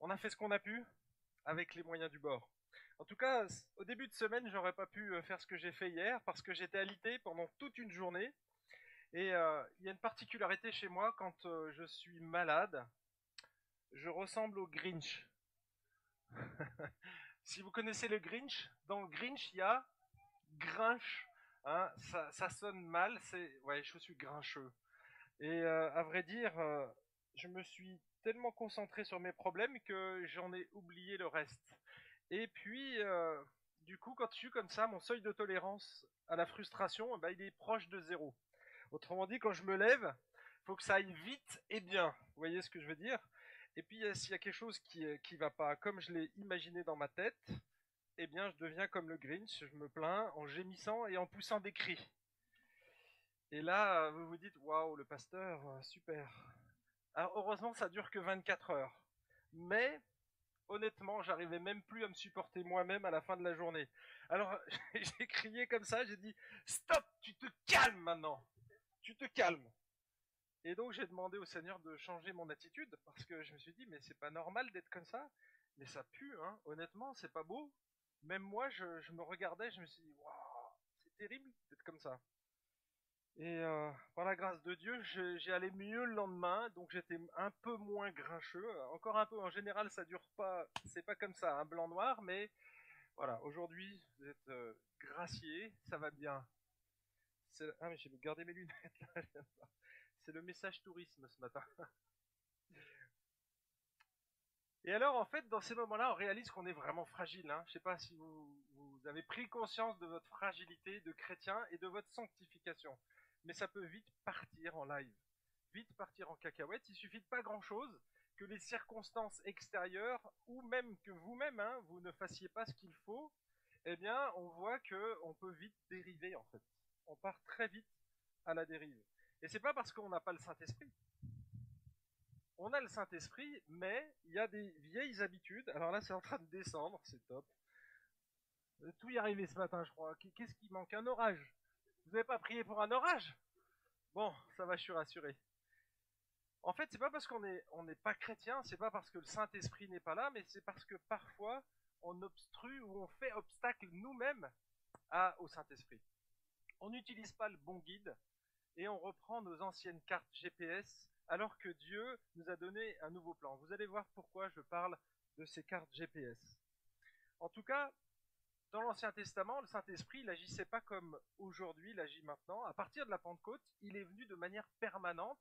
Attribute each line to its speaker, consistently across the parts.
Speaker 1: on a fait ce qu'on a pu avec les moyens du bord. En tout cas, au début de semaine, j'aurais pas pu euh, faire ce que j'ai fait hier parce que j'étais alité pendant toute une journée. Et euh, il y a une particularité chez moi quand euh, je suis malade, je ressemble au Grinch. si vous connaissez le Grinch, dans Grinch il y a Grinch. Hein, ça, ça, sonne mal, c'est ouais, je suis grincheux. Et à vrai dire, je me suis tellement concentré sur mes problèmes que j'en ai oublié le reste. Et puis, euh, du coup, quand je suis comme ça, mon seuil de tolérance à la frustration, bah, il est proche de zéro. Autrement dit, quand je me lève, faut que ça aille vite et bien. Vous voyez ce que je veux dire? Et puis, s'il y a quelque chose qui qui va pas comme je l'ai imaginé dans ma tête, eh bien, je deviens comme le Grinch, je me plains en gémissant et en poussant des cris. Et là, vous vous dites, waouh, le pasteur, euh, super. Alors heureusement, ça dure que 24 heures. Mais honnêtement, j'arrivais même plus à me supporter moi-même à la fin de la journée. Alors j'ai crié comme ça, j'ai dit "Stop, tu te calmes maintenant. Tu te calmes." Et donc j'ai demandé au Seigneur de changer mon attitude parce que je me suis dit "Mais c'est pas normal d'être comme ça." Mais ça pue hein. Honnêtement, c'est pas beau. Même moi, je, me regardais, je me suis dit "Waouh, c'est terrible d'être comme ça." Et euh, par la grâce de Dieu, j'ai allé mieux le lendemain, donc j'étais un peu moins grincheux. Encore un peu, en général, ça dure pas, c'est pas comme ça, un blanc noir, mais voilà. Aujourd'hui, vous êtes euh, gracié, ça va bien. Ah mais j'ai gardé mes lunettes là. C'est le message tourisme ce matin. Et alors, en fait, dans ces moments-là, on réalise qu'on est vraiment fragile. Hein. Je sais pas si vous avez pris conscience de votre fragilité de chrétien et de votre sanctification mais ça peut vite partir en live, vite partir en cacahuète. Il suffit de pas grand-chose, que les circonstances extérieures, ou même que vous-même, hein, vous ne fassiez pas ce qu'il faut, eh bien, on voit que on peut vite dériver en fait. On part très vite à la dérive. Et c'est pas parce qu'on n'a pas le Saint-Esprit. On a le Saint-Esprit, mais il y a des vieilles habitudes. Alors là, c'est en train de descendre, c'est top. Tout y arrivé ce matin, je crois. Qu'est-ce qui manque? Un orage. Vous n'avez pas prié pour un orage? Bon, ça va, je suis rassuré. En fait, c'est pas parce qu'on n'est pas chrétien, c'est pas parce que le Saint-Esprit n'est pas là, mais c'est parce que parfois on obstrue ou on fait obstacle nous-mêmes au Saint-Esprit. On n'utilise pas le bon guide et on reprend nos anciennes cartes GPS alors que Dieu nous a donné un nouveau plan. Vous allez voir pourquoi je parle de ces cartes GPS. En tout cas, dans l'Ancien Testament, le Saint-Esprit, il agissait pas comme aujourd'hui, il agit maintenant. À partir de la Pentecôte, il est venu de manière permanente.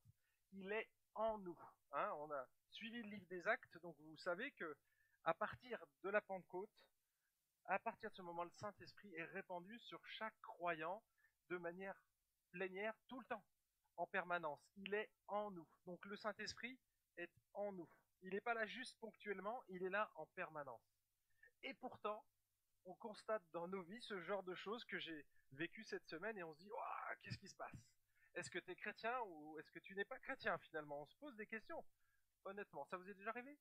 Speaker 1: Il est en nous. Hein. on a suivi le livre des Actes, donc vous savez que à partir de la Pentecôte, à partir de ce moment, le Saint-Esprit est répandu sur chaque croyant de manière plénière tout le temps, en permanence. Il est en nous. Donc le Saint-Esprit est en nous. Il n'est pas là juste ponctuellement, il est là en permanence. Et pourtant, on constate dans nos vies ce genre de choses que j'ai vécu cette semaine et on se dit qu'est-ce qui se passe? Est-ce que tu es chrétien ou est-ce que tu n'es pas chrétien finalement? On se pose des questions. Honnêtement, ça vous est déjà arrivé?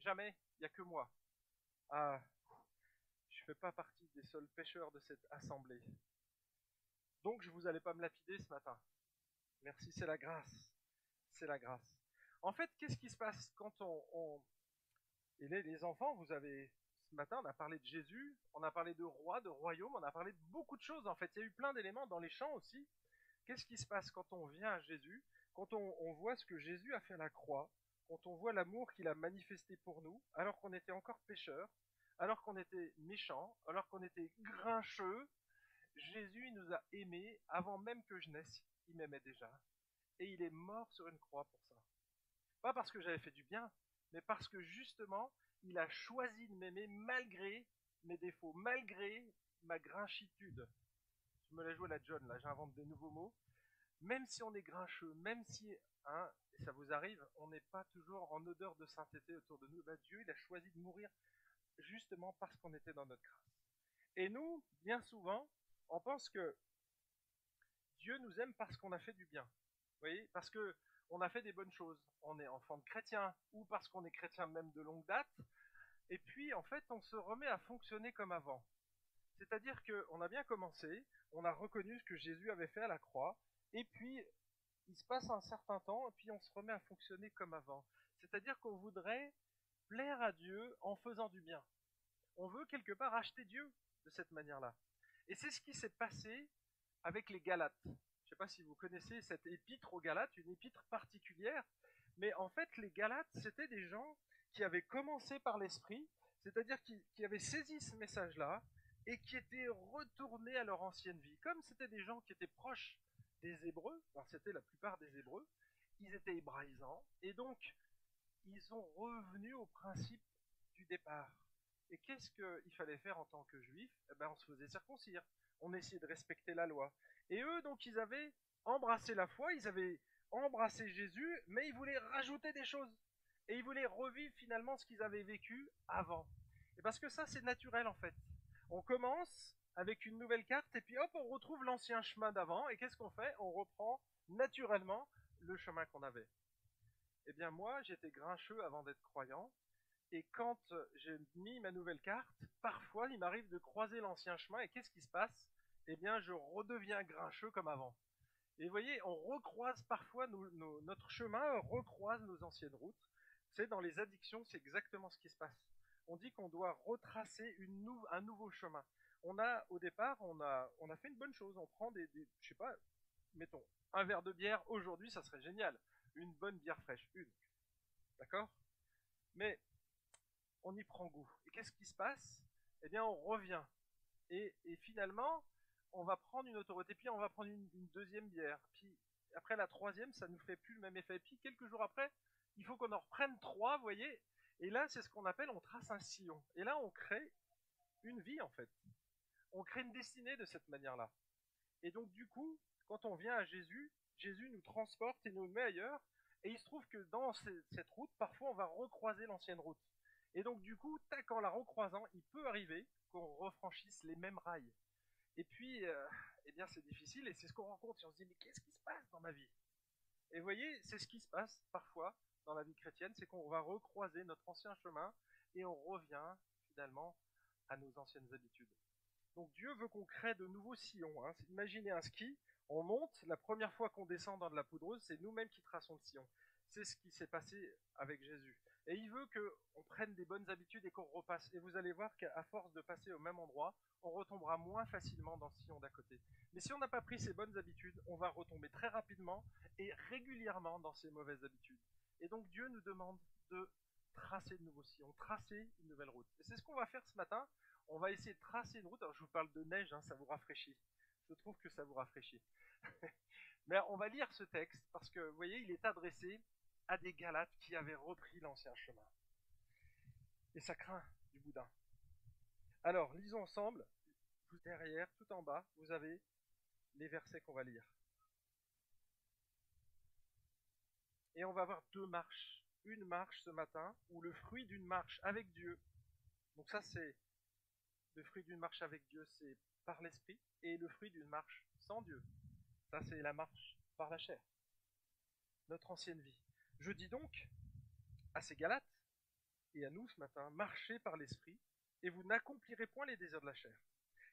Speaker 1: Jamais, il n'y a que moi. Ah, je fais pas partie des seuls pêcheurs de cette assemblée. Donc je vous allais pas me lapider ce matin. Merci, c'est la grâce. C'est la grâce. En fait, qu'est-ce qui se passe quand on, on... Et les enfants, vous avez ce matin, on a parlé de Jésus, on a parlé de roi, de royaume, on a parlé de beaucoup de choses en fait. Il y a eu plein d'éléments dans les chants aussi. Qu'est-ce qui se passe quand on vient à Jésus, quand on, voit ce que Jésus a fait à la croix, quand on voit l'amour qu'il a manifesté pour nous, alors qu'on était encore pécheurs, alors qu'on était méchants, alors qu'on était grincheux, Jésus nous a aimés avant même que je naisse, il m'aimait déjà. Et il est mort sur une croix pour ça. Pas parce que j'avais fait du bien, mais parce que justement, il a choisi de m'aimer malgré mes défauts, malgré ma grinchitude. Je me la joue à la John, là, j'invente des nouveaux mots. Même si on est grincheux, même si, hein, ça vous arrive, on n'est pas toujours en odeur de sainteté autour de nous, bah, Dieu, il a choisi de mourir justement parce qu'on était dans notre grâce. Et nous, bien souvent, on pense que Dieu nous aime parce qu'on a fait du bien. Vous voyez? Parce que on a fait des bonnes choses. On est enfant de chrétien, ou parce qu'on est chrétien même de longue date. Et puis, en fait, on se remet à fonctionner comme avant. C'est-à-dire qu'on a bien commencé, on a reconnu ce que Jésus avait fait à la croix, et puis il se passe un certain temps, et puis on se remet à fonctionner comme avant. C'est-à-dire qu'on voudrait plaire à Dieu en faisant du bien. On veut quelque part acheter Dieu de cette manière-là. Et c'est ce qui s'est passé avec les Galates. Je ne sais pas si vous connaissez cette épître aux Galates, une épître particulière, mais en fait les Galates, c'était des gens qui avaient commencé par l'esprit, c'est-à-dire qui, avaient saisi ce message-là et qui étaient retournés à leur ancienne vie. Comme c'était des gens qui étaient proches des Hébreux, alors c'était la plupart des Hébreux, ils étaient hébraïsants, et donc ils sont revenus au principe du départ. Et qu'est-ce qu'il fallait faire en tant que juif? Eh ben, On se faisait circoncire, on essayait de respecter la loi. Et eux, donc, ils avaient embrassé la foi, ils avaient embrassé Jésus, mais ils voulaient rajouter des choses. Et ils voulaient revivre finalement ce qu'ils avaient vécu avant. Et parce que ça, c'est naturel en fait. On commence avec une nouvelle carte, et puis hop, on retrouve l'ancien chemin d'avant, et qu'est-ce qu'on fait? On reprend naturellement le chemin qu'on avait. Eh bien moi, j'étais grincheux avant d'être croyant, et quand j'ai mis ma nouvelle carte, parfois il m'arrive de croiser l'ancien chemin, et qu'est-ce qui se passe? Eh bien je redeviens grincheux comme avant. Et vous voyez, on recroise parfois notre chemin, recroise nos anciennes routes. C'est dans les addictions, c'est exactement ce qui se passe. On dit qu'on doit retracer un nouveau chemin on a au départ, on a, a fait une bonne chose. On prend des, des je sais pas, mettons, un verre de bière aujourd'hui, ça serait génial. Une bonne bière fraîche, une. D'accord? Mais on y prend goût. Et qu'est-ce qui se passe? Eh bien, on revient. Et, finalement, on va prendre une autoroute. Et puis, on va prendre une, deuxième bière. Puis, après la troisième, ça nous fait plus le même effet. Puis, quelques jours après, il faut qu'on en reprenne trois, vous voyez? Et là, c'est ce qu'on appelle, on trace un sillon. Et là, on crée une vie, en fait on crée une destinée de cette manière-là. Et donc du coup, quand on vient à Jésus, Jésus nous transporte et nous met ailleurs, et il se trouve que dans cette route, parfois on va recroiser l'ancienne route. Et donc du coup, tac, en la recroisant, il peut arriver qu'on refranchisse les mêmes rails. Et puis, euh, eh bien c'est difficile, et c'est ce qu'on rencontre, et on se dit, mais qu'est-ce qui se passe dans ma vie? Et vous voyez, c'est ce qui se passe parfois dans la vie chrétienne, c'est qu'on va recroiser notre ancien chemin, et on revient finalement à nos anciennes habitudes. Donc Dieu veut qu'on crée de nouveaux sillons. Hein. Imaginez un ski, on monte, la première fois qu'on descend dans de la poudreuse, c'est nous-mêmes qui traçons le sillon. C'est ce qui s'est passé avec Jésus. Et il veut qu'on prenne des bonnes habitudes et qu'on repasse. Et vous allez voir qu'à force de passer au même endroit, on retombera moins facilement dans le sillon d'à côté. Mais si on n'a pas pris ces bonnes habitudes, on va retomber très rapidement et régulièrement dans ces mauvaises habitudes. Et donc Dieu nous demande de tracer de nouveaux sillons, tracer une nouvelle route. Et c'est ce qu'on va faire ce matin on va essayer de tracer une route. Alors je vous parle de neige, hein, ça vous rafraîchit. Je trouve que ça vous rafraîchit. Mais on va lire ce texte parce que vous voyez, il est adressé à des Galates qui avaient repris l'ancien chemin. Et ça craint du boudin. Alors, lisons ensemble. Derrière, tout en bas, vous avez les versets qu'on va lire. Et on va avoir deux marches. Une marche ce matin, ou le fruit d'une marche avec Dieu. Donc ça, c'est le fruit d'une marche avec Dieu, c'est par l'esprit, et le fruit d'une marche sans Dieu, ça c'est la marche par la chair. Notre ancienne vie. Je dis donc à ces Galates et à nous ce matin, marchez par l'esprit, et vous n'accomplirez point les désirs de la chair.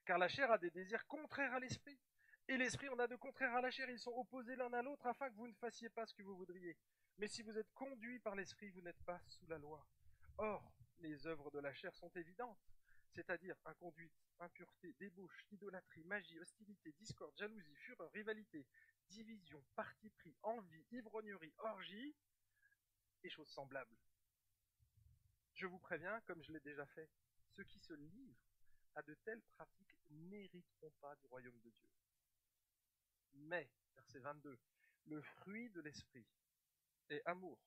Speaker 1: Car la chair a des désirs contraires à l'esprit, et l'esprit en a de contraires à la chair, ils sont opposés l'un à l'autre afin que vous ne fassiez pas ce que vous voudriez. Mais si vous êtes conduit par l'esprit, vous n'êtes pas sous la loi. Or, les œuvres de la chair sont évidentes c'est-à-dire inconduite, impureté, débauche, idolâtrie, magie, hostilité, discorde, jalousie, fureur, rivalité, division, parti pris, envie, ivrognerie, orgie, et choses semblables. Je vous préviens, comme je l'ai déjà fait, ceux qui se livrent à de telles pratiques n'hériteront pas du royaume de Dieu. Mais, verset 22, le fruit de l'esprit est amour,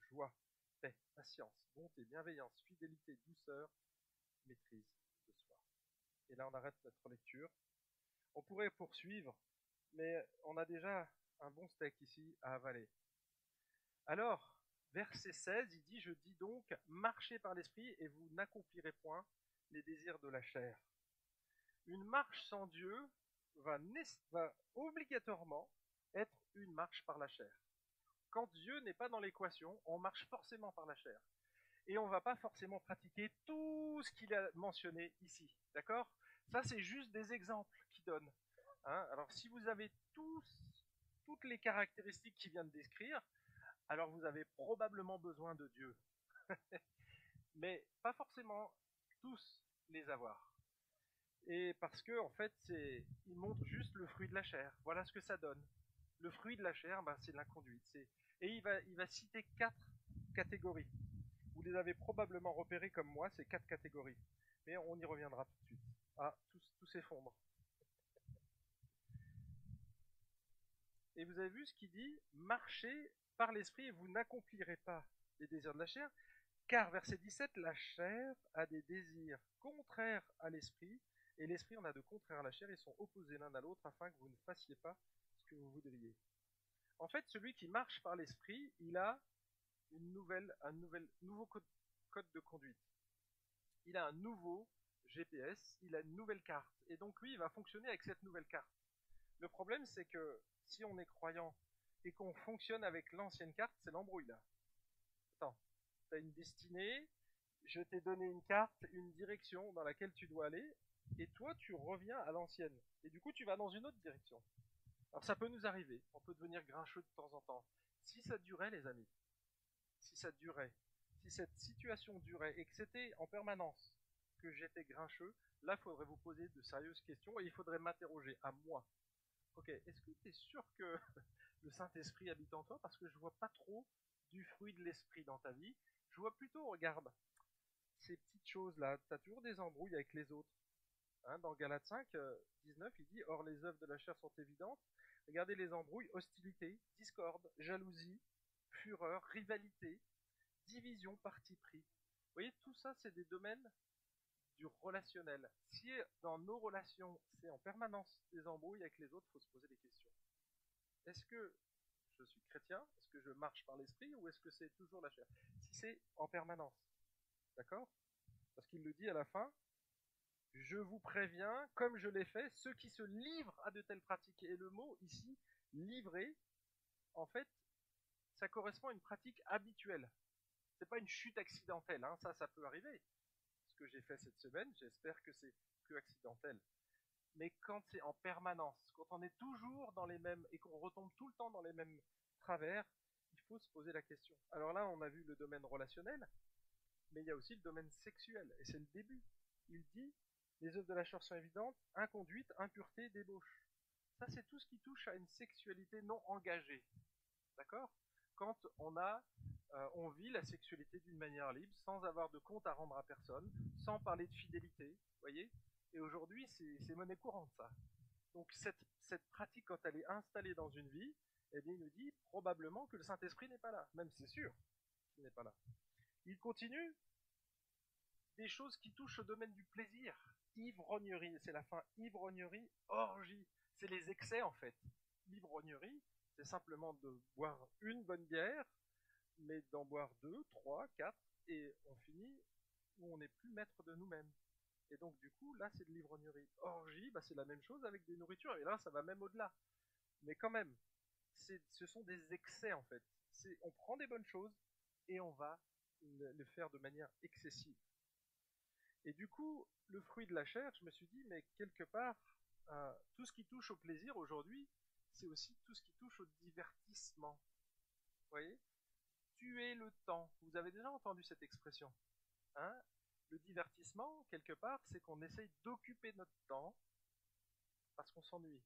Speaker 1: joie, paix, patience, bonté, bienveillance, fidélité, douceur, maîtrise de soi. Et là, on arrête notre lecture. On pourrait poursuivre, mais on a déjà un bon steak ici à avaler. Alors, verset 16, il dit, je dis donc, marchez par l'esprit et vous n'accomplirez point les désirs de la chair. Une marche sans Dieu va, obligatoirement être une marche par la chair. Quand Dieu n'est pas dans l'équation, on marche forcément par la chair et on ne va pas forcément pratiquer tout ce qu'il a mentionné ici. D'accord? Ça, c'est juste des exemples qu'il donne. Hein? Alors, si vous avez tous, toutes les caractéristiques qu'il vient de décrire, alors vous avez probablement besoin de Dieu. mais pas forcément tous les avoir. Et parce que en fait, c'est, il montre juste le fruit de la chair. Voilà ce que ça donne. Le fruit de la chair, ben, c'est l'inconduite. C'est... Et il va, il va citer quatre catégories. Vous les avez probablement repérées comme moi, ces quatre catégories. Mais on y reviendra tout de suite. Ah, tout, tout s'effondre. Et vous avez vu ce qu'il dit? Marchez par l'esprit vous n'accomplirez pas les désirs de la chair, car, verset 17, la chair a des désirs contraires à l'esprit, et l'esprit en a de contraires à la chair, ils sont opposés l'un à l'autre afin que vous ne fassiez pas ce que vous voudriez. En fait, celui qui marche par l'esprit, il a un nouveau code, code de conduite. Il a un nouveau GPS, il a une nouvelle carte. Et donc lui, il va fonctionner avec cette nouvelle carte. Le problème, c'est que si on est croyant et qu'on fonctionne avec l'ancienne carte, c'est l'embrouille là. Attends, tu as une destinée, je t'ai donné une carte, une direction dans laquelle tu dois aller, et toi tu reviens à l'ancienne. Et du coup tu vas dans une autre direction. Alors ça peut nous arriver, on peut devenir grincheux de temps en temps. Si ça durait les amis, si ça durait, si cette situation durait et que c'était en permanence que j'étais grincheux, là faudrait vous poser de sérieuses questions et il faudrait m'interroger à moi. Ok, est-ce que tu es sûr que le Saint-Esprit habite en toi Parce que je vois pas trop du fruit de l'esprit dans ta vie. Je vois plutôt, regarde, ces petites choses-là. Tu as toujours des embrouilles avec les autres. Hein, dans Galates 5, 19, il dit Or les œuvres de la chair sont évidentes. Regardez les embrouilles hostilité, discorde, jalousie, fureur, rivalité, division, parti pris. Vous voyez, tout ça, c'est des domaines du relationnel. Si dans nos relations, c'est en permanence des embrouilles avec les autres, il faut se poser des questions. Est-ce que je suis chrétien? Est-ce que je marche par l'esprit? Ou est-ce que c'est toujours la chair? Si c'est en permanence, d'accord? Parce qu'il le dit à la fin, je vous préviens, comme je l'ai fait, ceux qui se livrent à de telles pratiques. Et le mot ici, livrer, en fait, ça correspond à une pratique habituelle. C'est pas une chute accidentelle, hein. ça, ça peut arriver. Ce que j'ai fait cette semaine, j'espère que c'est que accidentel. Mais quand c'est en permanence, quand on est toujours dans les mêmes et qu'on retombe tout le temps dans les mêmes travers, il faut se poser la question. Alors là, on a vu le domaine relationnel, mais il y a aussi le domaine sexuel, et c'est le début. Il dit les œuvres de la chair sont évidentes, inconduite, impureté, débauche. Ça, c'est tout ce qui touche à une sexualité non engagée. D'accord? Quand on a, euh, on vit la sexualité d'une manière libre, sans avoir de compte à rendre à personne, sans parler de fidélité, voyez? Et aujourd'hui, c'est monnaie courante, ça. Donc cette, pratique, quand elle est installée dans une vie, eh bien, il nous dit probablement que le Saint-Esprit n'est pas là. Même c'est sûr qu'il n'est pas là. Il continue des choses qui touchent au domaine du plaisir ivrognerie, c'est la fin, ivrognerie, orgie, c'est les excès en fait. L'ivrognerie, c'est simplement de boire une bonne bière, mais d'en boire deux, trois, quatre, et on finit où on n'est plus maître de nous-mêmes. Et donc du coup, là c'est de l'ivrognerie. Orgie, bah, c'est la même chose avec des nourritures, et là ça va même au-delà. Mais quand même, ce sont des excès en fait. On prend des bonnes choses et on va le faire de manière excessive. Et du coup, le fruit de la chair, je me suis dit, mais quelque part, euh, tout ce qui touche au plaisir aujourd'hui, c'est aussi tout ce qui touche au divertissement. Vous voyez? Tuer le temps. Vous avez déjà entendu cette expression? Hein? Le divertissement, quelque part, c'est qu'on essaye d'occuper notre temps parce qu'on s'ennuie.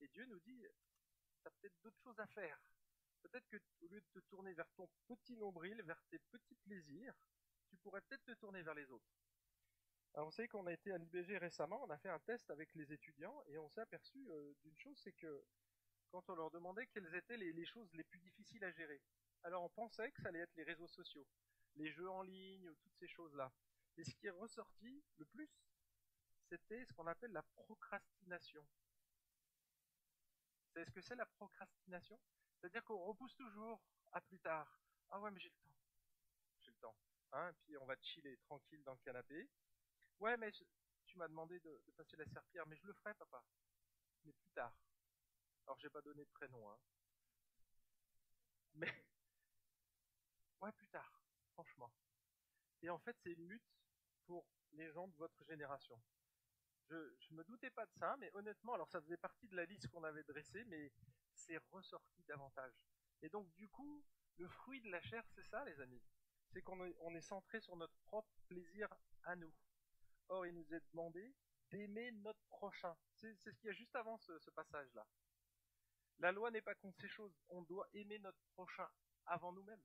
Speaker 1: Et Dieu nous dit, tu as peut-être d'autres choses à faire. Peut-être que au lieu de te tourner vers ton petit nombril, vers tes petits plaisirs, tu pourrais peut-être te tourner vers les autres. Alors vous savez qu'on a été à l'IBG récemment, on a fait un test avec les étudiants et on s'est aperçu euh, d'une chose, c'est que quand on leur demandait quelles étaient les, choses les plus difficiles à gérer, alors on pensait que ça allait être les réseaux sociaux, les jeux en ligne, toutes ces choses-là. Et ce qui est ressorti le plus, c'était ce qu'on appelle la procrastination. Savez ce que c'est la procrastination? C'est-à-dire qu'on repousse toujours à plus tard. Ah ouais, mais j'ai le temps. J'ai le temps. Hein, puis on va chiller tranquille dans le canapé. Ouais, mais tu m'as demandé de, passer la serpillère, mais je le ferai, papa. Mais plus tard. Alors, j'ai pas donné de prénom, hein. Mais, ouais, plus tard, franchement. Et en fait, c'est une lutte pour les gens de votre génération. Je, je me doutais pas de ça, mais honnêtement, alors ça faisait partie de la liste qu'on avait dressée, mais c'est ressorti davantage. Et donc, du coup, le fruit de la chair, c'est ça, les amis. c'est qu'on est, centré sur notre propre plaisir à nous. Or, il nous est demandé d'aimer notre prochain. C'est ce qu'il y a juste avant ce passage-là. La loi n'est pas contre ces choses. On doit aimer notre prochain avant nous-mêmes.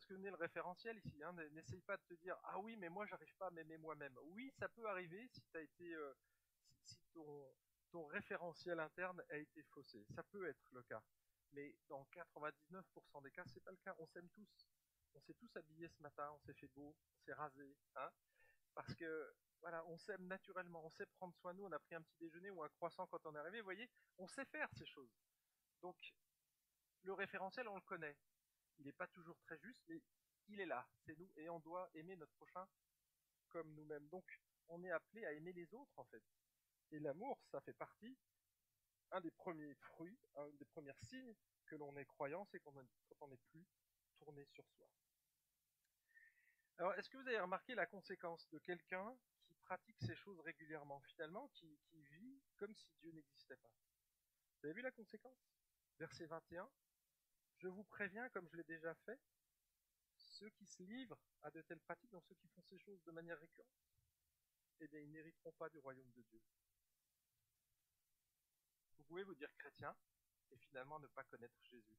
Speaker 1: Parce que venez le référentiel ici. Hein. N'essaye pas de te dire ah oui mais moi j'arrive pas à m'aimer moi-même. Oui ça peut arriver si été euh, si, ton référentiel interne a été faussé. Ça peut être le cas. Mais dans 99% des cas, c'est pas le cas. On s'aime tous. On s'est tous habillés ce matin, on s'est fait beau, on s'est rasé, hein, parce que voilà, on s'aime naturellement, on sait prendre soin de nous, on a pris un petit déjeuner ou un croissant quand on est arrivé, vous voyez, on sait faire ces choses. Donc, le référentiel, on le connaît. Il n'est pas toujours très juste, mais il est là, c'est nous, et on doit aimer notre prochain comme nous-mêmes. Donc, on est appelé à aimer les autres, en fait. Et l'amour, ça fait partie, un des premiers fruits, un des premiers signes que l'on est croyant, c'est quand on n'est plus tourné sur soi. Alors, est-ce que vous avez remarqué la conséquence de quelqu'un qui pratique ces choses régulièrement, finalement, qui, qui vit comme si Dieu n'existait pas? Vous avez vu la conséquence? Verset 21. Je vous préviens, comme je l'ai déjà fait, ceux qui se livrent à de telles pratiques, donc ceux qui font ces choses de manière récurrente, eh ils n'hériteront pas du royaume de Dieu. Vous pouvez vous dire chrétien et finalement ne pas connaître Jésus.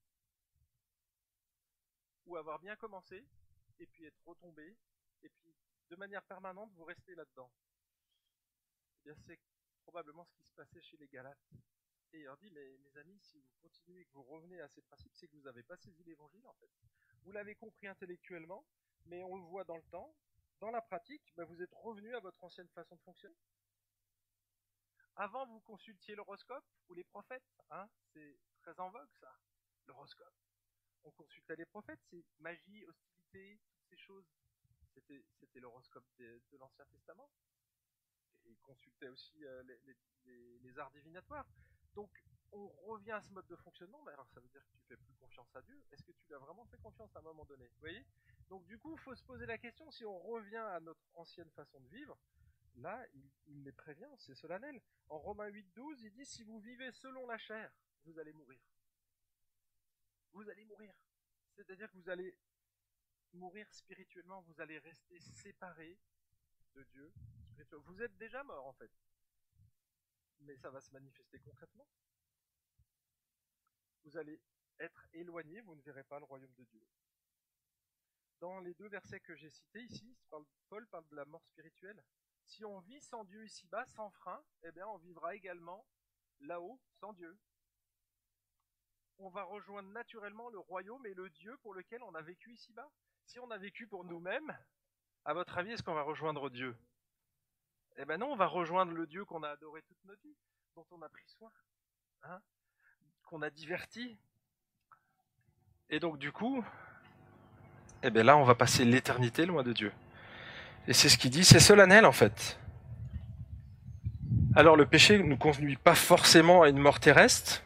Speaker 1: Ou avoir bien commencé et puis être retombé et puis de manière permanente vous restez là-dedans. Eh c'est probablement ce qui se passait chez les Galates. Et il leur dit, mais mes amis, si vous continuez que vous revenez à ces principes, c'est que vous n'avez pas saisi l'évangile en fait. Vous l'avez compris intellectuellement, mais on le voit dans le temps, dans la pratique, ben, vous êtes revenu à votre ancienne façon de fonctionner. Avant, vous consultiez l'horoscope ou les prophètes. Hein c'est très en vogue, ça, l'horoscope. On consultait les prophètes, c'est magie, hostilité, toutes ces choses. C'était, l'horoscope de, l'Ancien Testament. Et ils consultaient aussi euh, les, arts divinatoires. Donc, on revient à ce mode de fonctionnement, mais alors ça veut dire que tu fais plus confiance à Dieu. Est-ce que tu lui as vraiment fait confiance à un moment donné Vous voyez? Donc, du coup, il faut se poser la question si on revient à notre ancienne façon de vivre, Là, il, les prévient, c'est solennel. En Romains 8, 12, il dit, si vous vivez selon la chair, vous allez mourir. Vous allez mourir. C'est-à-dire que vous allez mourir spirituellement, vous allez rester séparé de Dieu. Vous êtes déjà mort, en fait. Mais ça va se manifester concrètement. Vous allez être éloigné, vous ne verrez pas le royaume de Dieu. Dans les deux versets que j'ai cités ici, Paul parle de la mort spirituelle si on vit sans Dieu ici-bas, sans frein, eh bien, on vivra également là-haut sans Dieu. On va rejoindre naturellement le royaume et le Dieu pour lequel on a vécu ici-bas. Si on a vécu pour nous-mêmes, à votre avis, est-ce qu'on va rejoindre Dieu? Eh bien non, on va rejoindre le Dieu qu'on a adoré toute notre vie, dont on a pris soin, hein, qu'on a diverti. Et donc du coup, eh bien là, on va passer l'éternité loin de Dieu. Et c'est ce qu'il dit, c'est solennel en fait. Alors le péché ne nous conduit pas forcément à une mort terrestre,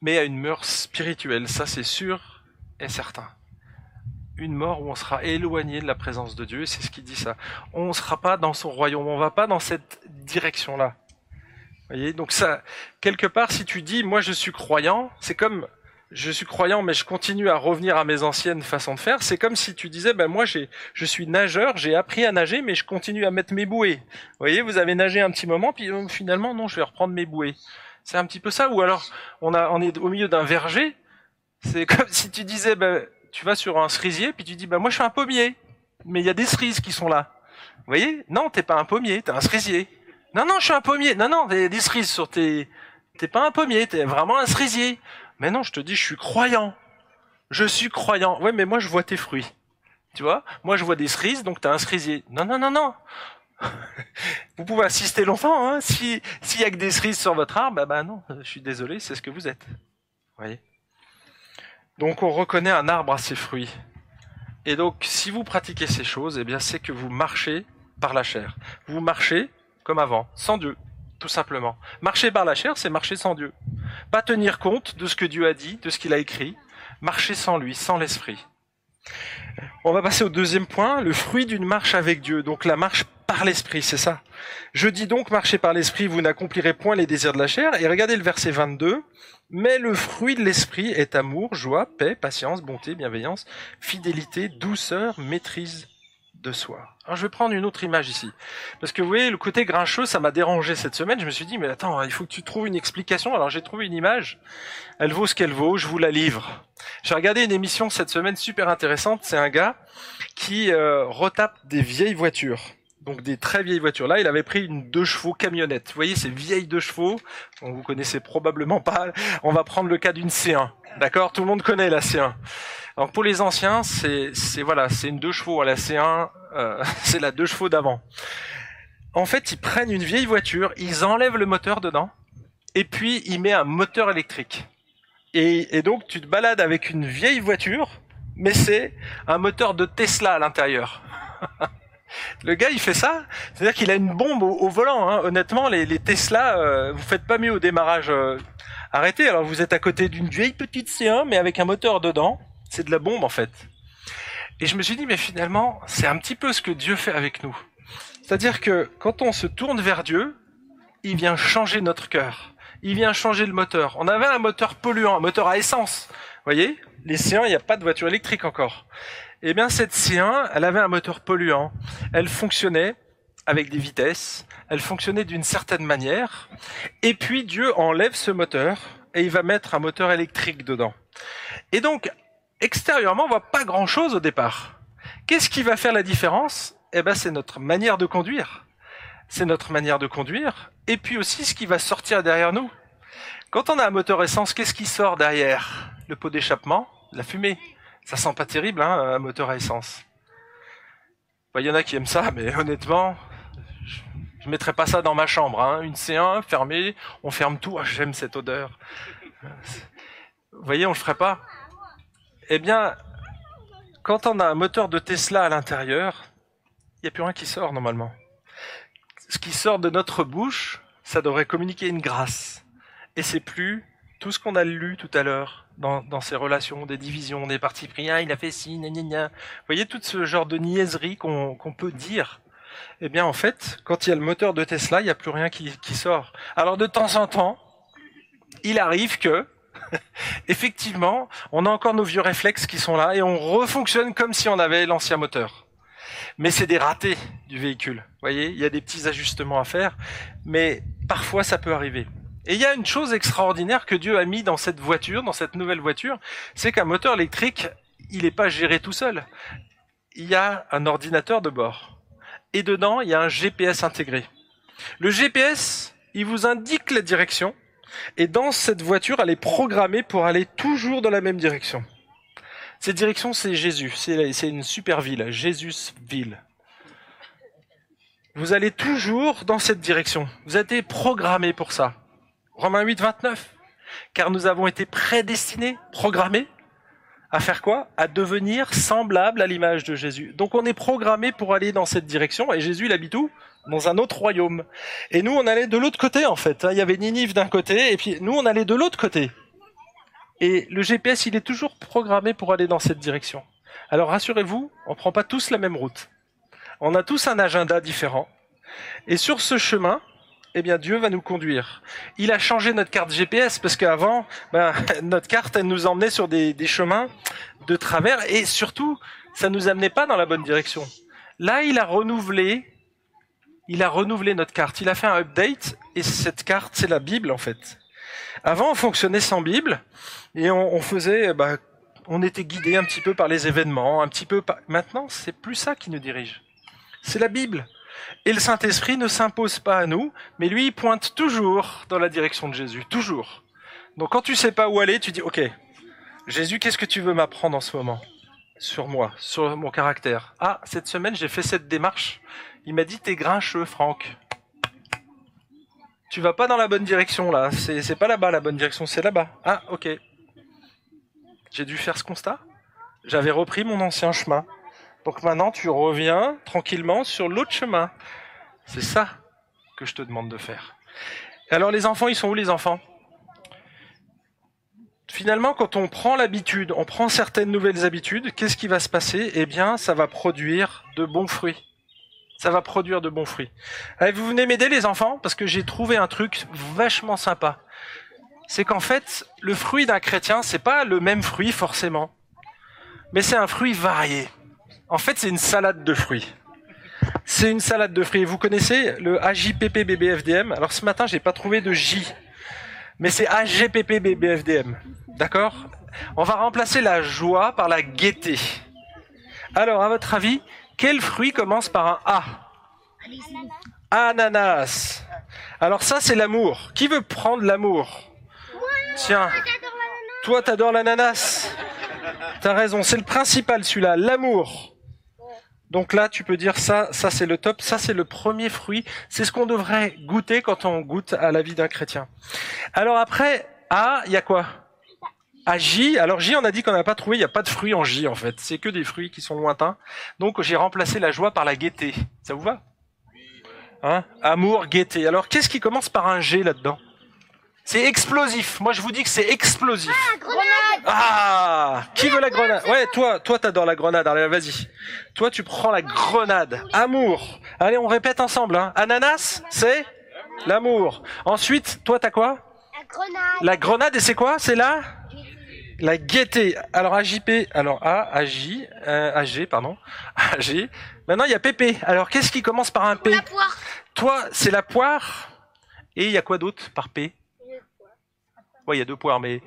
Speaker 1: mais à une mort spirituelle, ça c'est sûr et certain. Une mort où on sera éloigné de la présence de Dieu, c'est ce qu'il dit ça. On ne sera pas dans son royaume, on va pas dans cette direction-là. Voyez, donc ça, quelque part, si tu dis, moi je suis croyant, c'est comme je suis croyant, mais je continue à revenir à mes anciennes façons de faire. C'est comme si tu disais, ben moi, j'ai, je suis nageur, j'ai appris à nager, mais je continue à mettre mes bouées. Vous voyez, vous avez nagé un petit moment, puis euh, finalement, non, je vais reprendre mes bouées. C'est un petit peu ça. Ou alors, on a, on est au milieu d'un verger. C'est comme si tu disais, ben, tu vas sur un cerisier, puis tu dis, ben moi, je suis un pommier, mais il y a des cerises qui sont là. Vous voyez? Non, t'es pas un pommier, t'es un cerisier. Non, non, je suis un pommier. Non, non, a des cerises sur tes. T'es pas un pommier, t'es vraiment un cerisier. Mais non, je te dis, je suis croyant. Je suis croyant. Ouais, mais moi, je vois tes fruits. Tu vois? Moi, je vois des cerises, donc tu as un cerisier. Non, non, non, non. vous pouvez assister longtemps. Hein si s'il y a que des cerises sur votre arbre, bah, bah non, je suis désolé, c'est ce que vous êtes. Vous voyez? Donc, on reconnaît un arbre à ses fruits. Et donc, si vous pratiquez ces choses, eh bien, c'est que vous marchez par la chair. Vous marchez comme avant, sans Dieu tout simplement. Marcher par la chair, c'est marcher sans Dieu. Pas tenir compte de ce que Dieu a dit, de ce qu'il a écrit. Marcher sans lui, sans l'esprit. On va passer au deuxième point, le fruit d'une marche avec Dieu. Donc la marche par l'esprit, c'est ça. Je dis donc, marchez par l'esprit, vous n'accomplirez point les désirs de la chair. Et regardez le verset 22. Mais le fruit de l'esprit est amour, joie, paix, patience, bonté, bienveillance, fidélité, douceur, maîtrise de soi. Alors je vais prendre une autre image ici. Parce que vous voyez, le côté grincheux, ça m'a dérangé cette semaine. Je me suis dit, mais attends, il faut que tu trouves une explication. Alors j'ai trouvé une image. Elle vaut ce qu'elle vaut, je vous la livre. J'ai regardé une émission cette semaine super intéressante. C'est un gars qui euh, retape des vieilles voitures donc des très vieilles voitures. Là, il avait pris une deux chevaux camionnette. Vous voyez, ces vieilles deux chevaux, dont vous connaissez probablement pas. On va prendre le cas d'une C1. D'accord? Tout le monde connaît la C1. Alors pour les anciens, c'est voilà, c'est une deux chevaux. La C1, euh, c'est la deux chevaux d'avant. En fait, ils prennent une vieille voiture, ils enlèvent le moteur dedans, et puis ils mettent un moteur électrique. Et donc tu te balades avec une vieille voiture, mais c'est un moteur de Tesla à l'intérieur. Le gars, il fait ça, c'est-à-dire qu'il a une bombe au, volant. Hein. Honnêtement, les, Tesla, euh, vous faites pas mieux au démarrage. Euh, arrêtez. Alors vous êtes à côté d'une vieille petite C1, mais avec un moteur dedans. C'est de la bombe en fait. Et je me suis dit, mais finalement, c'est un petit peu ce que Dieu fait avec nous. C'est-à-dire que quand on se tourne vers Dieu, il vient changer notre cœur. Il vient changer le moteur. On avait un moteur polluant, un moteur à essence. Vous voyez, les C1, il n'y a pas de voiture électrique encore. Eh bien, cette C1, elle avait un moteur polluant. Elle fonctionnait avec des vitesses. Elle fonctionnait d'une certaine manière. Et puis, Dieu enlève ce moteur et il va mettre un moteur électrique dedans. Et donc, extérieurement, on voit pas grand chose au départ. Qu'est-ce qui va faire la différence? Eh ben, c'est notre manière de conduire. C'est notre manière de conduire. Et puis aussi ce qui va sortir derrière nous. Quand on a un moteur essence, qu'est-ce qui sort derrière? Le pot d'échappement, la fumée. Ça sent pas terrible, hein, un moteur à essence. Il y en a qui aiment ça, mais honnêtement, je, ne mettrais pas ça dans ma chambre. Hein. Une C1 fermée, on ferme tout. Ah, j'aime cette odeur. Vous voyez, on le ferait pas. Eh bien, quand on a un moteur de Tesla à l'intérieur, il n'y a plus rien qui sort normalement. Ce qui sort de notre bouche, ça devrait communiquer une grâce. Et c'est plus tout ce qu'on a lu tout à l'heure dans, ces relations, des divisions, des partis pris, il a fait ci, gna, gna, gna. Vous voyez tout ce genre de niaiserie qu'on peut dire? Eh bien, en fait, quand il y a le moteur de Tesla, il n'y a plus rien qui sort. Alors, de temps en temps, il arrive que, effectivement, on a encore nos vieux réflexes qui sont là et on refonctionne comme si on avait l'ancien moteur. Mais c'est des ratés du véhicule. Vous voyez, il y a des petits ajustements à faire, mais parfois ça peut arriver. Et il y a une chose extraordinaire que Dieu a mis dans cette voiture, dans cette nouvelle voiture, c'est qu'un moteur électrique, il n'est pas géré tout seul. Il y a un ordinateur de bord. Et dedans, il y a un GPS intégré. Le GPS, il vous indique la direction. Et dans cette voiture, elle est programmée pour aller toujours dans la même direction. Cette direction, c'est Jésus. C'est une super ville, Jésus-ville. Vous allez toujours dans cette direction. Vous êtes programmé pour ça. Romains 8, 29. Car nous avons été prédestinés, programmés, à faire quoi? À devenir semblables à l'image de Jésus. Donc on est programmé pour aller dans cette direction, et Jésus, il habite où? Dans un autre royaume. Et nous, on allait de l'autre côté, en fait. Il y avait Ninive d'un côté, et puis nous, on allait de l'autre côté. Et le GPS, il est toujours programmé pour aller dans cette direction. Alors rassurez-vous, on ne prend pas tous la même route. On a tous un agenda différent. Et sur ce chemin, eh bien Dieu va nous conduire. Il a changé notre carte GPS parce qu'avant, ben, notre carte, elle nous emmenait sur des, chemins de travers et surtout, ça nous amenait pas dans la bonne direction. Là, il a renouvelé, il a renouvelé notre carte. Il a fait un update et cette carte, c'est la Bible en fait. Avant, on fonctionnait sans Bible et on, faisait, ben, on était guidé un petit peu par les événements, un petit peu. Maintenant, c'est plus ça qui nous dirige. C'est la Bible. Et le Saint-Esprit ne s'impose pas à nous, mais lui, il pointe toujours dans la direction de Jésus, toujours. Donc quand tu sais pas où aller, tu dis, OK, Jésus, qu'est-ce que tu veux m'apprendre en ce moment? Sur moi, sur mon caractère. Ah, cette semaine, j'ai fait cette démarche. Il m'a dit, t'es grincheux, Franck. Tu vas pas dans la bonne direction, là. C'est pas là-bas, la bonne direction, c'est là-bas. Ah, OK. J'ai dû faire ce constat. J'avais repris mon ancien chemin. Donc maintenant, tu reviens tranquillement sur l'autre chemin. C'est ça que je te demande de faire. Alors les enfants, ils sont où les enfants? Finalement, quand on prend l'habitude, on prend certaines nouvelles habitudes, qu'est-ce qui va se passer? Eh bien, ça va produire de bons fruits. Ça va produire de bons fruits. Allez, vous venez m'aider les enfants parce que j'ai trouvé un truc vachement sympa. C'est qu'en fait, le fruit d'un chrétien, c'est pas le même fruit forcément, mais c'est un fruit varié. En fait, c'est une salade de fruits. C'est une salade de fruits. Vous connaissez le AJPP-BBFDM Alors ce matin, j'ai pas trouvé de J, mais c'est AGPP-BBFDM. D'accord? On va remplacer la joie par la gaieté. Alors, à votre avis, quel fruit commence par un A? Ananas. Alors ça, c'est l'amour. Qui veut prendre l'amour? Tiens, toi, t'adores l'ananas. T'as raison, c'est le principal celui-là, l'amour. Donc là, tu peux dire ça, ça c'est le top, ça c'est le premier fruit, c'est ce qu'on devrait goûter quand on goûte à la vie d'un chrétien. Alors après, A, il y a quoi? À J, alors J, on a dit qu'on n'a pas trouvé, il n'y a pas de fruits en J en fait, c'est que des fruits qui sont lointains. Donc j'ai remplacé la joie par la gaieté. Ça vous va? Hein? Amour, gaieté. Alors qu'est-ce qui commence par un G là-dedans? C'est explosif. Moi, je vous dis que c'est explosif.
Speaker 2: Ah, grenade
Speaker 1: Ah Qui veut la grenade Ouais, toi, toi, t'adores la grenade. Allez, vas-y. Toi, tu prends la grenade. Amour. Allez, on répète ensemble. Hein. Ananas, c'est l'amour. Ensuite, toi, t'as quoi
Speaker 2: La grenade.
Speaker 1: La grenade, et c'est quoi C'est là La gaieté. Alors, AJP, alors A, AJ, euh, AG, pardon. AG. Maintenant, il y a PP. Alors, qu'est-ce qui commence par un P
Speaker 2: La poire.
Speaker 1: Toi, c'est la poire. Et il y a quoi d'autre par P Ouais, il y a deux poires, mais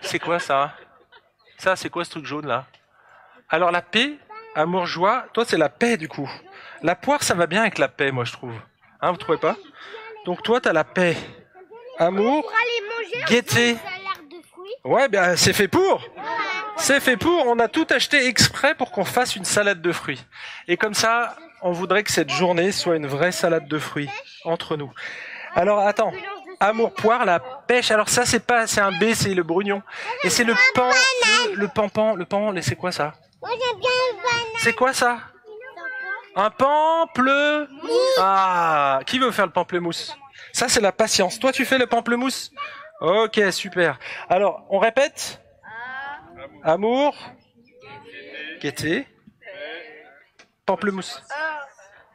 Speaker 1: c'est quoi ça? Ça, c'est quoi ce truc jaune là? Alors la paix, amour, joie, toi c'est la paix du coup. La poire, ça va bien avec la paix, moi je trouve. Hein, vous trouvez pas? Donc toi, t'as la paix, amour, gaieté. Ouais, ben c'est fait pour. C'est fait pour. On a tout acheté exprès pour qu'on fasse une salade de fruits. Et comme ça, on voudrait que cette journée soit une vraie salade de fruits entre nous. Alors attends. Amour poire, la pêche. Alors ça c'est pas, c'est un B, c'est le brugnon. Et c'est le pan, le, le pampan, le pan. C'est quoi ça? C'est quoi ça? Un pample. Ah, qui veut faire le pamplemousse? Ça c'est la patience. Toi tu fais le pamplemousse? Ok, super. Alors on répète? Amour, gaieté, pamplemousse.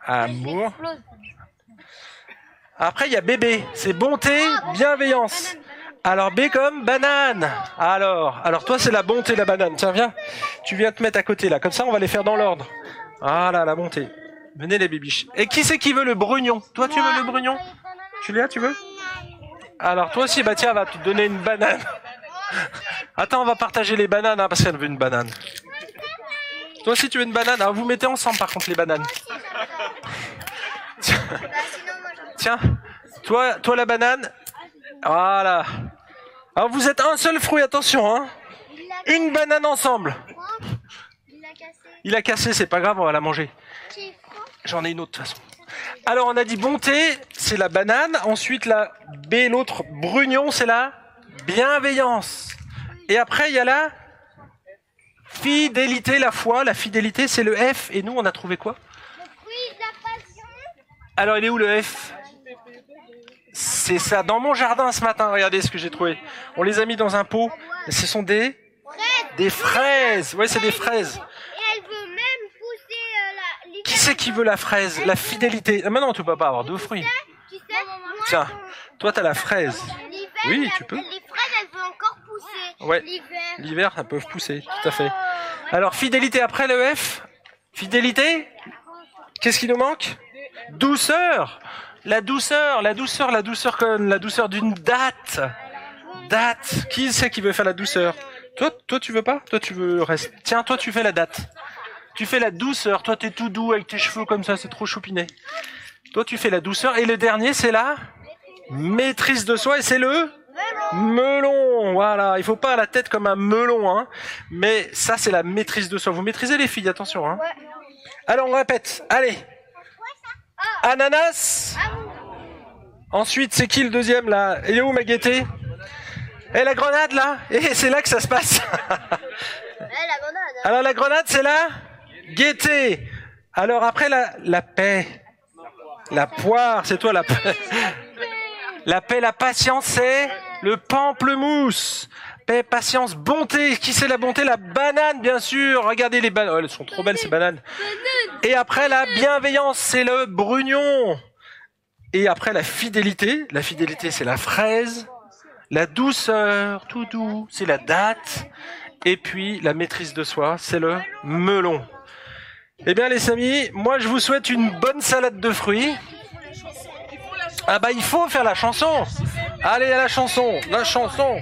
Speaker 1: Amour. Après, il y a bébé. C'est bonté, bienveillance. Alors, B comme banane. Alors, alors toi, c'est la bonté, la banane. Tiens, viens. Tu viens te mettre à côté, là. Comme ça, on va les faire dans l'ordre. Ah là, la bonté. Venez, les bébiches. Et qui c'est qui veut le brugnon? Toi, tu veux le brugnon? Julia, tu veux? Alors, toi aussi, bah tiens, va te donner une banane. Attends, on va partager les bananes, hein, parce qu'elle veut une banane. Toi aussi, tu veux une banane? Alors, vous mettez ensemble, par contre, les bananes. Tiens. Toi, toi la banane. Voilà. Alors vous êtes un seul fruit, attention, hein. Une banane ensemble.
Speaker 2: Il l'a cassé.
Speaker 1: Il a cassé, c'est pas grave, on va la manger. J'en ai une autre de toute façon. Alors on a dit bonté, c'est la banane. Ensuite la B, l'autre brugnon, c'est la bienveillance. Et après il y a la fidélité, la foi. La fidélité, c'est le F. Et nous, on a trouvé quoi?
Speaker 2: Oui, la passion.
Speaker 1: Alors il est où le F? C'est ça, dans mon jardin ce matin, regardez ce que j'ai trouvé. On les a mis dans un pot. Et ce sont des des fraises. Ouais, c'est des fraises.
Speaker 2: Euh.
Speaker 1: Qui c'est qui veut la fraise? La fidélité. Ah, mais non, tu peux pas avoir deux fruits.
Speaker 2: Tu sais, moi,
Speaker 1: Tiens, toi t'as la fraise. Oui, tu peux.
Speaker 2: Les fraises, elles veulent encore pousser.
Speaker 1: Ouais.
Speaker 2: L'hiver.
Speaker 1: L'hiver, elles peuvent pousser, tout à fait. Alors, fidélité après le F? Fidélité? Qu'est-ce qui nous manque? Douceur La douceur, la douceur, la douceur comme la douceur d'une date. Date. Qui c'est qui veut faire la douceur? Toi, toi tu veux pas? Toi tu veux rester. Tiens, toi tu fais la date. Tu fais la douceur. Toi t'es tout doux avec tes cheveux comme ça, c'est trop choupiné. Toi tu fais la douceur. Et le dernier c'est la maîtrise de soi et c'est le melon. Voilà, il faut pas la tête comme un melon, hein. Mais ça c'est la maîtrise de soi. Vous maîtrisez les filles, attention, hein. Alors on répète. Allez. Ananas. Ensuite, c'est qui le deuxième là? Il est où ma gaieté Et la grenade là Et c'est là que ça se passe.
Speaker 2: La grenade.
Speaker 1: Alors la grenade, c'est la gaieté. Alors après la, la paix. La poire, c'est toi la paix. La paix, la patience, c'est le pamplemousse. Paix, patience, bonté. Qui c'est la bonté? La banane, bien sûr. Regardez les bananes. Oh, elles sont trop belles ces bananes. Et après la bienveillance, c'est le brugnon. Et après la fidélité, la fidélité c'est la fraise. La douceur, tout doux, c'est la date. Et puis la maîtrise de soi, c'est le melon. Eh bien les amis, moi je vous souhaite une bonne salade de fruits. Ah bah il faut faire la chanson. Allez à la chanson, la chanson.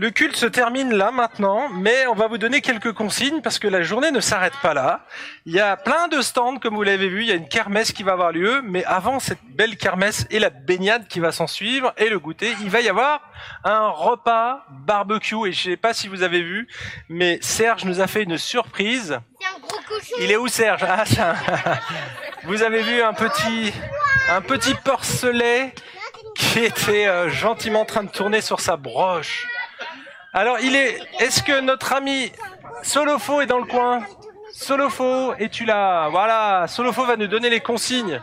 Speaker 1: le culte se termine là maintenant, mais on va vous donner quelques consignes parce que la journée ne s'arrête pas là. Il y a plein de stands, comme vous l'avez vu, il y a une kermesse qui va avoir lieu, mais avant cette belle kermesse et la baignade qui va s'en suivre et le goûter, il va y avoir un repas barbecue et je sais pas si vous avez vu, mais Serge nous a fait une surprise.
Speaker 2: C'est un gros cochon.
Speaker 1: Il est où Serge? Ah, ça... Vous avez vu un petit, un petit porcelet qui était euh, gentiment en train de tourner sur sa broche. Alors, il est. Est-ce que notre ami Solofo est dans le coin? Solofo, es-tu là? Voilà, Solofo va nous donner les consignes.